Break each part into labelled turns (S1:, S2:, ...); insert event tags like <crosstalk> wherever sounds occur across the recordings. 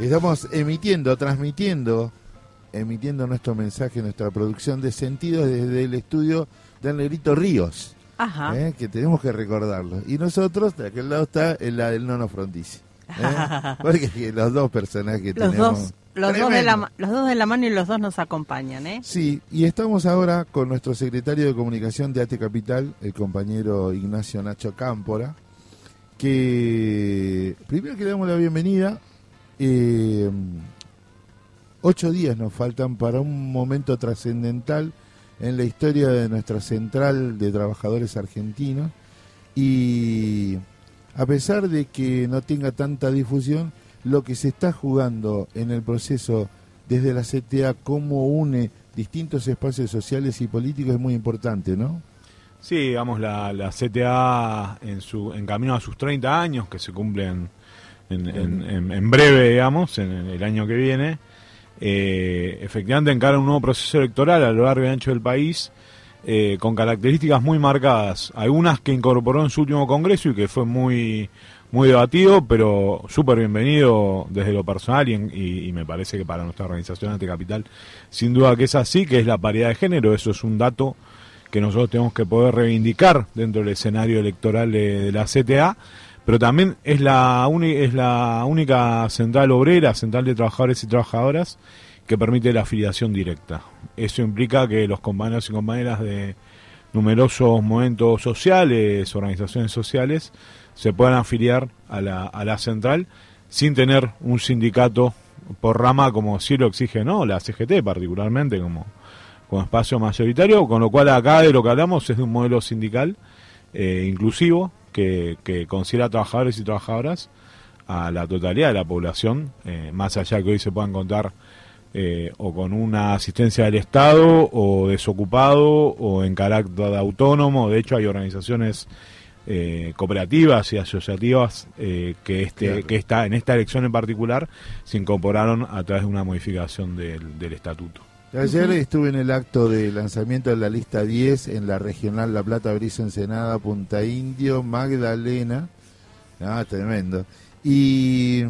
S1: Estamos emitiendo, transmitiendo, emitiendo nuestro mensaje, nuestra producción de sentidos desde el estudio del Negrito Ríos.
S2: Ajá.
S1: ¿eh? que tenemos que recordarlo. Y nosotros, de aquel lado está la del Nono Frondizi. ¿eh? <laughs> Porque los dos personajes que
S2: Los
S1: tenemos.
S2: dos, los dos, de la, los dos de la mano y los dos nos acompañan, ¿eh?
S1: Sí, y estamos ahora con nuestro secretario de comunicación de AT Capital, el compañero Ignacio Nacho Cámpora, que primero que le damos la bienvenida. Eh, ocho días nos faltan para un momento trascendental en la historia de nuestra central de trabajadores argentinos y a pesar de que no tenga tanta difusión, lo que se está jugando en el proceso desde la CTA, cómo une distintos espacios sociales y políticos es muy importante, ¿no?
S3: Sí, digamos, la, la CTA en, su, en camino a sus 30 años, que se cumplen en, en- en- en breve, digamos, en el año que viene, eh, efectivamente encara un nuevo proceso electoral a lo largo y ancho del país, eh, con características muy marcadas. Algunas que incorporó en su último congreso y que fue muy muy debatido, pero súper bienvenido desde lo personal y, en- y- y me parece que para nuestra organización Antecapital, sin duda que es así, que es la paridad de género, eso es un dato que nosotros tenemos que poder reivindicar dentro del escenario electoral de, de la CTA, pero también es la, uni- es la única central obrera, central de trabajadores y trabajadoras, que permite la afiliación directa. Eso implica que los compañeros y compañeras de numerosos momentos sociales, organizaciones sociales, se puedan afiliar a la, a la central sin tener un sindicato por rama como sí lo exige no la CGT particularmente como, como espacio mayoritario, con lo cual acá de lo que hablamos es de un modelo sindical eh, inclusivo que, que considera trabajadores y trabajadoras a la totalidad de la población, eh, más allá que hoy se puedan contar eh, o con una asistencia del Estado o desocupado o en carácter autónomo. De hecho, hay organizaciones eh, cooperativas y asociativas eh, que este
S1: Claro.
S3: que está en esta elección en particular se incorporaron a través de una modificación del, del estatuto.
S1: Ayer estuve en el acto de lanzamiento de la lista 10 en la regional La Plata, Brisa, Ensenada, Punta Indio, Magdalena. Ah, tremendo. Y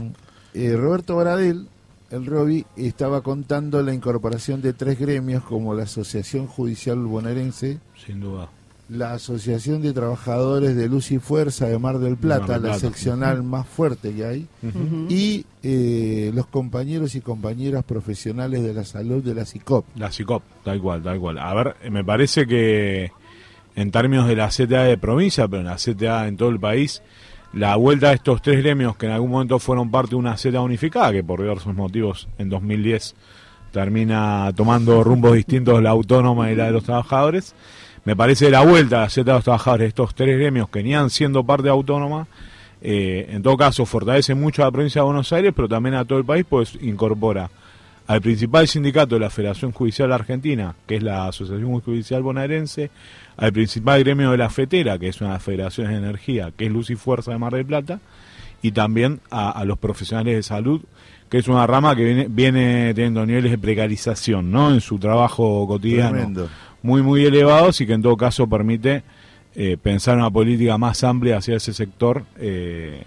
S1: eh, Roberto Baradel, el Robi, estaba contando la incorporación de tres gremios como la Asociación Judicial Bonaerense,
S3: Sin duda.
S1: La Asociación de Trabajadores de Luz y Fuerza de Mar del Plata,
S3: Mar del
S1: la seccional más fuerte que hay, y eh, los compañeros y compañeras profesionales de la salud de la CICOP.
S3: La CICOP, tal cual, tal cual. A ver, me parece que en términos de la CTA de provincia, pero en la CTA en todo el país, la vuelta de estos tres gremios que en algún momento fueron parte de una CTA unificada, que por diversos motivos en 2010 termina tomando rumbos distintos la autónoma y la de los trabajadores, me parece la vuelta a la CTA de los trabajadores estos tres gremios que venían siendo parte autónoma, eh, en todo caso fortalece mucho a la provincia de Buenos Aires, pero también a todo el país, pues incorpora al principal sindicato de la Federación Judicial Argentina, que es la Asociación Judicial Bonaerense, al principal gremio de la FETERA, que es una federaciones de energía, que es Luz y Fuerza de Mar del Plata, y también a, a los profesionales de salud, que es una rama que viene, viene teniendo niveles de precarización ¿no? en su trabajo cotidiano
S1: Tremendo.
S3: muy, muy elevados y que en todo caso permite eh, pensar una política más amplia hacia ese sector eh,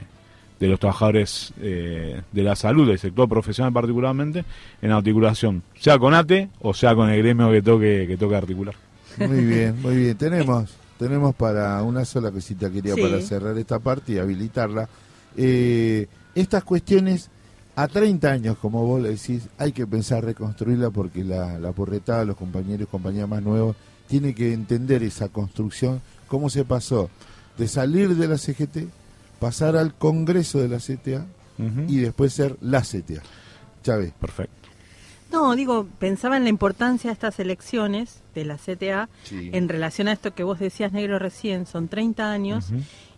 S3: de los trabajadores eh, de la salud, del sector profesional particularmente, en articulación, sea con ATE o sea con el gremio que toque, que toque articular.
S1: Muy bien, muy bien. <laughs> Tenemos, tenemos para una sola cosita quería
S2: Sí.
S1: para cerrar esta parte y habilitarla. Eh, estas cuestiones a 30 años, como vos le decís, hay que pensar reconstruirla porque la, la porretada, los compañeros y compañeras más nuevos, tiene que entender esa construcción, cómo se pasó de salir de la CGT, pasar al Congreso de la CTA y después ser la CTA. Chávez.
S3: Perfecto.
S2: No, digo, pensaba en la importancia de estas elecciones de la CTA en relación a esto que vos decías, Negro, recién, son 30 años,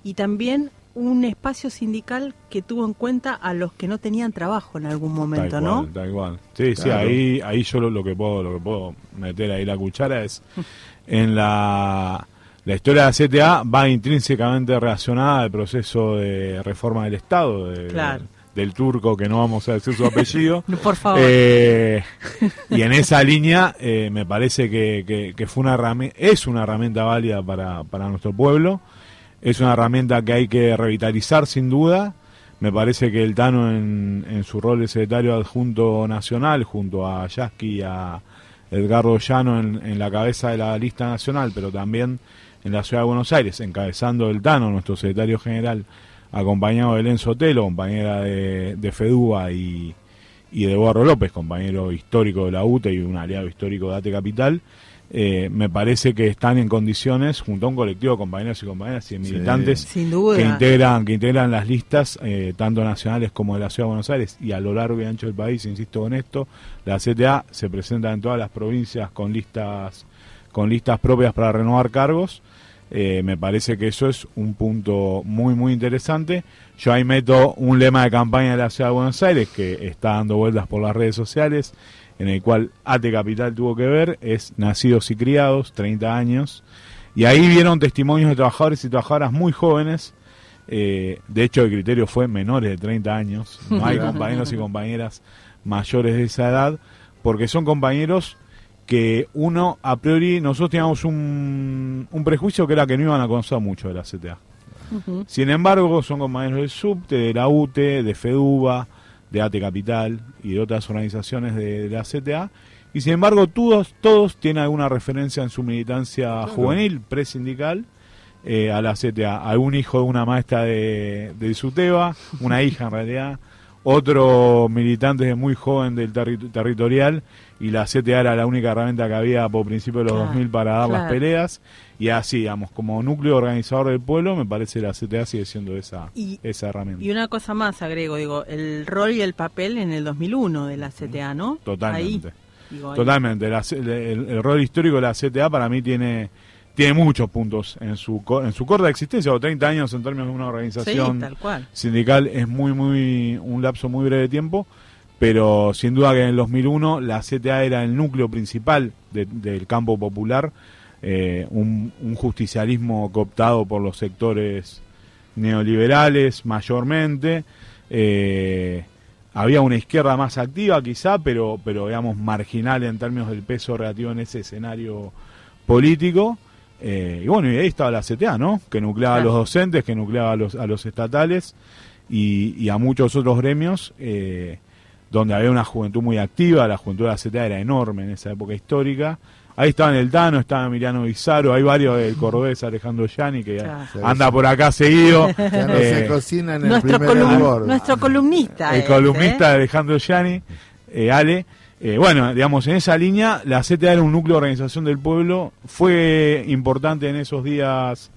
S2: y también un espacio sindical que tuvo en cuenta a los que no tenían trabajo en algún momento,
S3: tal
S2: ¿no?
S3: Tal cual. Sí, sí, ahí, ahí yo lo, lo que puedo, lo que puedo meter ahí la cuchara es <laughs> en la la historia de la CTA va intrínsecamente relacionada al proceso de reforma del Estado, de-
S2: Claro.
S3: del turco que no vamos a decir su apellido. <laughs>
S2: Por favor.
S3: Eh, y en esa <laughs> línea eh, me parece que, que- que fue una es una herramienta válida para, para nuestro pueblo, es una herramienta que hay que revitalizar sin duda, Me parece que el Tano en, en su rol de secretario adjunto nacional, junto a Yasky y a Edgardo Llano en, en, la cabeza de la lista nacional, pero también en la ciudad de Buenos Aires, encabezando el Tano, nuestro secretario general, acompañado de Belén Sotelo, compañera de, de FEDUBA y, de Eduardo López, compañero histórico de la UTE y un aliado histórico de ATE Capital, eh, me parece que están en condiciones, junto a un colectivo de compañeros y compañeras y militantes que integran que integran las listas, eh, tanto nacionales como de la Ciudad de Buenos Aires y a lo largo y ancho del país, insisto con esto, la CTA se presenta en todas las provincias con listas con listas propias para renovar cargos. Eh, me parece que eso es un punto muy, muy interesante. Yo ahí meto un lema de campaña de la Ciudad de Buenos Aires que está dando vueltas por las redes sociales en el cual ATE Capital tuvo que ver, es Nacidos y Criados, 30 años, y ahí vieron testimonios de trabajadores y trabajadoras muy jóvenes, eh, de hecho el criterio fue menores de 30 años, no hay <laughs> compañeros y compañeras mayores de esa edad, porque son compañeros que uno, a priori, nosotros teníamos un, un prejuicio que era que no iban a conocer mucho de la CTA. Sin embargo, son compañeros del SUBTE, de la UTE, de FEDUBA, de ATE Capital y de otras organizaciones de, la CTA. Y sin embargo, todos, todos tienen alguna referencia en su militancia juvenil, presindical, eh, a la CTA. Algún hijo de una maestra de, de Suteba, una hija en realidad, otro militante muy joven del territorial y la CTA era la única herramienta que había por principio de los 2000 para dar las peleas y así, digamos, como núcleo organizador del pueblo, me parece la CTA sigue siendo esa, esa herramienta.
S2: Y una cosa más, agrego, digo, el rol y el papel en el 2001 de la CTA, ¿no?
S3: Totalmente. Totalmente. el, rol histórico de la CTA para mí tiene tiene muchos puntos en su en su corta existencia, o 30 años en términos de una organización sindical es muy muy un lapso muy breve de tiempo, pero sin duda que en el 2001 la CTA era el núcleo principal del campo popular, eh, un, justicialismo cooptado por los sectores neoliberales mayormente. Eh, había una izquierda más activa quizá, pero, pero digamos marginal en términos del peso relativo en ese escenario político. Eh, y bueno, y ahí estaba la CTA, ¿no? Que nucleaba a los docentes, que nucleaba a los, a los estatales y, a muchos otros gremios, eh, donde había una juventud muy activa, la juventud de la CTA era enorme en esa época histórica. Ahí estaba en el Tano, estaba Emiliano Bizarro, hay varios del cordobés Alejandro Yani que anda por acá seguido. <laughs>
S1: Ya no se eh, cocina en
S2: nuestro
S1: el primer
S2: Nuestro columnista.
S3: El columnista Alejandro Yani, Ale. Eh, bueno, digamos, en esa línea, la CTA era un núcleo de organización del pueblo, fue importante en esos días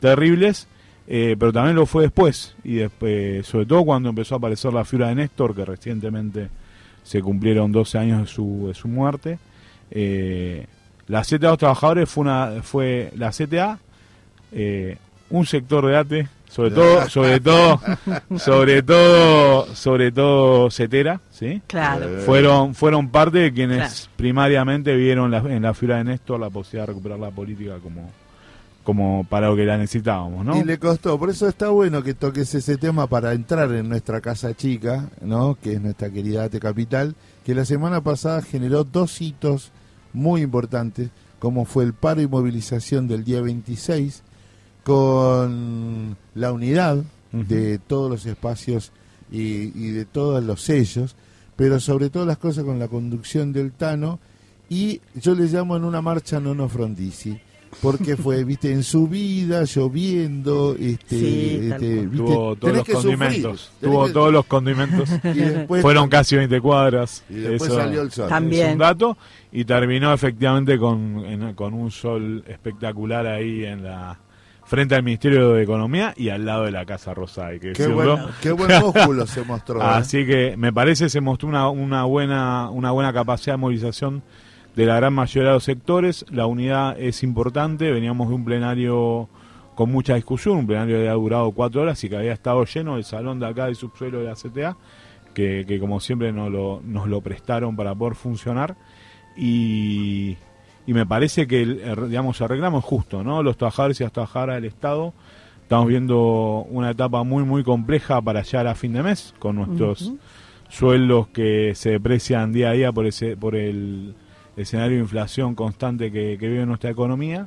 S3: terribles, eh, pero también lo fue después, y después, sobre todo cuando empezó a aparecer la figura de Néstor, que recientemente se cumplieron 12 años de su, de su muerte. Eh, la CTA de los trabajadores fue, una, fue la CTA, un sector de ATE, sobre todo, sobre todo, sobre todo, sobre todo Cetera, ¿sí?
S2: Claro.
S3: Fueron, fueron parte de quienes primariamente vieron en la figura de Néstor la posibilidad de recuperar la política como, como para lo que la necesitábamos, ¿no?
S1: Y le costó, por eso está bueno que toques ese tema para entrar en nuestra casa chica, ¿no? Que es nuestra querida Ate Capital, que la semana pasada generó dos hitos muy importantes, como fue el paro y movilización del día 26 con la unidad de todos los espacios y, de todos los sellos, pero sobre todas las cosas con la conducción del Tano y yo le llamo en una marcha Nono Frondizi porque fue, <laughs> viste, en su vida, lloviendo, este,
S3: este tuvo todos los condimentos, tuvo todos los condimentos, fueron casi 20 cuadras,
S1: y después salió el sol.
S2: También.
S3: Es un dato, y terminó efectivamente con, con un sol espectacular ahí en la frente al Ministerio de Economía y al lado de la Casa Rosada.
S1: Que qué, buen, qué buen <laughs> músculo se mostró. ¿eh?
S3: Así que me parece se mostró una, una, buena, una buena capacidad de movilización de la gran mayoría de los sectores. La unidad es importante. Veníamos de un plenario con mucha discusión, un plenario que había durado cuatro horas y que había estado lleno el salón de acá del subsuelo de la CTA, que, que como siempre nos lo, nos lo prestaron para poder funcionar. Y y me parece que el, digamos es justo, ¿no? Los trabajadores y las trabajadoras del Estado estamos viendo una etapa muy muy compleja para llegar a fin de mes con nuestros sueldos que se deprecian día a día por ese por el escenario de inflación constante que, vive nuestra economía.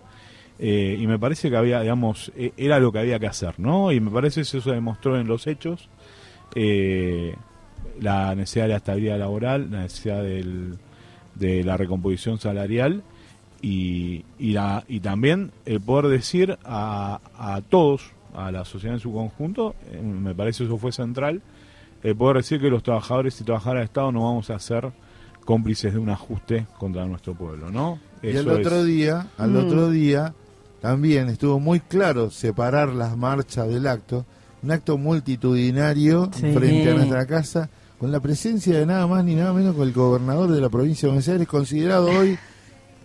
S3: Eh, y me parece que había, digamos, e, era lo que había que hacer, ¿no? Y me parece que eso se demostró en los hechos. eh, la necesidad de la estabilidad laboral, la necesidad del, de la recomposición salarial y, y, la, y también el poder decir a, a todos, a la sociedad en su conjunto, eh, me parece eso fue central, el poder decir que los trabajadores y trabajadoras del Estado no vamos a ser cómplices de un ajuste contra nuestro pueblo, ¿no?
S1: y el otro día, al mm. otro día, también estuvo muy claro separar las marchas del acto, un acto multitudinario frente a nuestra casa, con la presencia de nada más ni nada menos que el gobernador de la provincia de Buenos Aires, considerado hoy,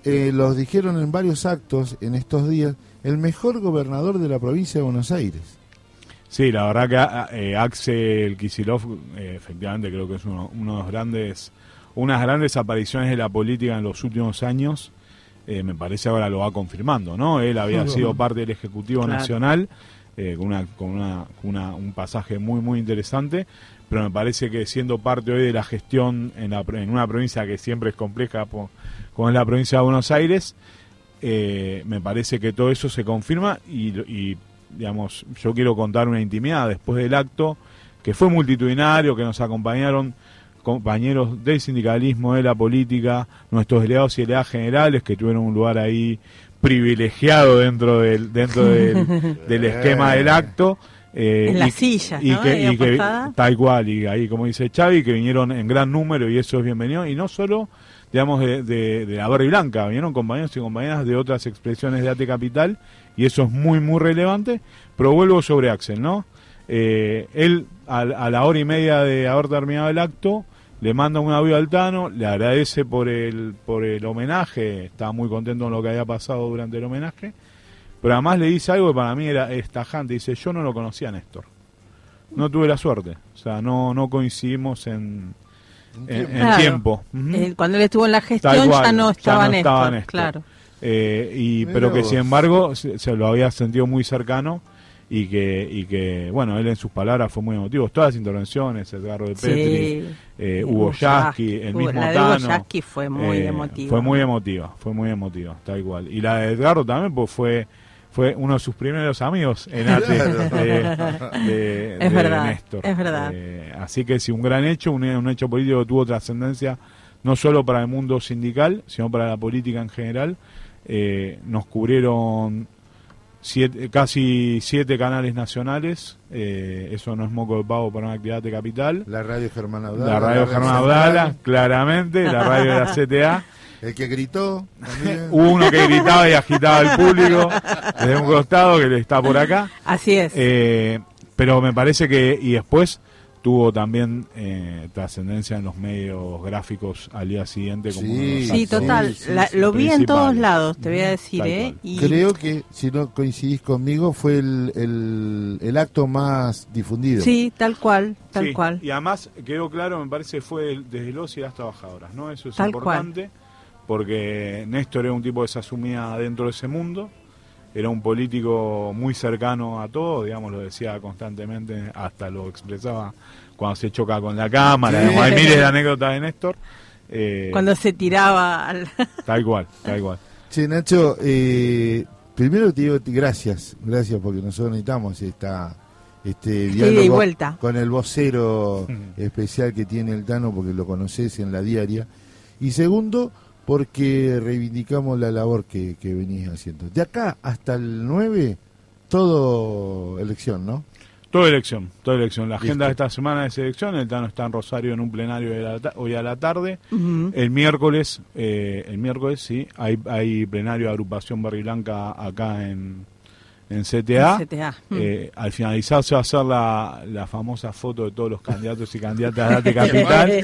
S1: eh, los dijeron en varios actos en estos días, el mejor gobernador de la provincia de Buenos Aires.
S3: Sí, la verdad que eh, Axel Kisilov, eh, efectivamente, creo que es uno, uno, de los grandes, unas grandes apariciones de la política en los últimos años. Eh, me parece ahora lo va confirmando, ¿no? Él había sido parte del Ejecutivo Nacional con, una, con una, un pasaje muy, muy interesante, pero me parece que siendo parte hoy de la gestión en, la, en una provincia que siempre es compleja, como es la provincia de Buenos Aires, me parece que todo eso se confirma y, y digamos, yo quiero contar una intimidad después del acto, que fue multitudinario, que nos acompañaron compañeros del sindicalismo, de la política, nuestros delegados y delegadas generales que tuvieron un lugar ahí privilegiado dentro del dentro del, <laughs> esquema del acto.
S2: Eh, en la silla,
S3: y, que, tal cual, y ahí como dice Xavi, que vinieron en gran número y eso es bienvenido, y no solo digamos, de, de, de la Blanca, vinieron compañeros y compañeras de otras expresiones de AT Capital, y eso es muy, muy relevante, pero vuelvo sobre Axel, ¿no? Eh, él, a, la hora y media de haber terminado el acto, le manda un audio al Tano, le agradece por el, por el homenaje, estaba muy contento con lo que había pasado durante el homenaje, pero además le dice algo que para mí era estajante, dice, yo no lo conocía a Néstor, no tuve la suerte, o sea, no, no coincidimos en, en, tiempo.
S2: Eh, cuando él estuvo en la gestión ya no estaba, Néstor, claro.
S3: Eh, y, pero que sin embargo se, lo había sentido muy cercano y que, y que, bueno, él en sus palabras fue muy emotivo. Todas las intervenciones, Edgardo de Petri, eh, Hugo Yasky, el mismo
S2: la
S3: de
S2: Hugo Yasky fue muy emotiva.
S3: Fue muy emotiva, fue muy emotiva, tal igual. Y la de Edgardo también, pues fue fue uno de sus primeros amigos en <laughs> ATE de, <laughs>
S2: es verdad, Néstor. Es verdad.
S3: Eh, así que sí, un gran hecho, un, un hecho político que tuvo trascendencia no solo para el mundo sindical, sino para la política en general. Eh, nos cubrieron siete, casi siete canales nacionales, eh, eso no es moco de pavo para una actividad de capital.
S1: La radio Germán Abdala.
S3: La radio Germán Abdala, claramente, la radio de la CTA. <laughs>
S1: El que gritó. <laughs>
S3: Uno que gritaba y agitaba al público desde un costado que está por acá.
S2: Así es.
S3: Eh, pero me parece que, y después tuvo también eh, trascendencia en los medios gráficos al día siguiente. Como
S2: sí, total. lo vi en todos lados, te voy a decir. ¿eh?
S1: Creo que, si no coincidís conmigo, fue el, el, acto más difundido.
S2: Sí, tal cual, tal cual.
S3: Y además quedó claro, me parece, fue desde los y las trabajadoras, ¿no? Eso es importante porque Néstor era un tipo que se asumía dentro de ese mundo, era un político muy cercano a todo, digamos, lo decía constantemente, hasta lo expresaba cuando se choca con la cámara, hay miles de anécdotas de Néstor.
S2: Eh, cuando se tiraba al...
S3: Tal cual, tal cual.
S1: Sí, Nacho, eh, primero te digo gracias, gracias porque nosotros necesitamos esta este diálogo
S2: vuelta.
S1: con el vocero <laughs> especial que tiene el Tano porque lo conoces en la diaria. Y segundo, porque reivindicamos la labor que, que venís haciendo. De acá hasta el 9, todo elección, ¿no?
S3: Toda elección, toda elección. La agenda de esta semana es elección. El Tano está en Rosario en un plenario hoy a la tarde. El miércoles, eh, el miércoles sí, hay, hay plenario de agrupación Barri Blanca acá en, en CTA. Eh, al finalizar se va a hacer la, la, famosa foto de todos los candidatos y candidatas de <laughs> Capital,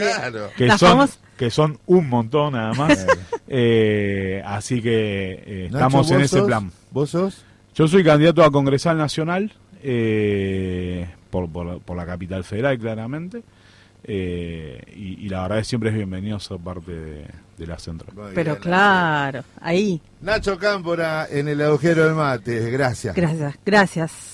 S3: que, son, que son un montón nada más. Eh, así que eh, estamos en ese plan.
S1: ¿Vos sos?
S3: Yo soy candidato a Congresal Nacional por, por, por la capital federal, claramente. Eh, y, la verdad es que siempre es bienvenido ser parte de, la central.
S2: Pero claro, ahí.
S1: Nacho Cámpora en el agujero del mate, gracias.
S2: Gracias, gracias.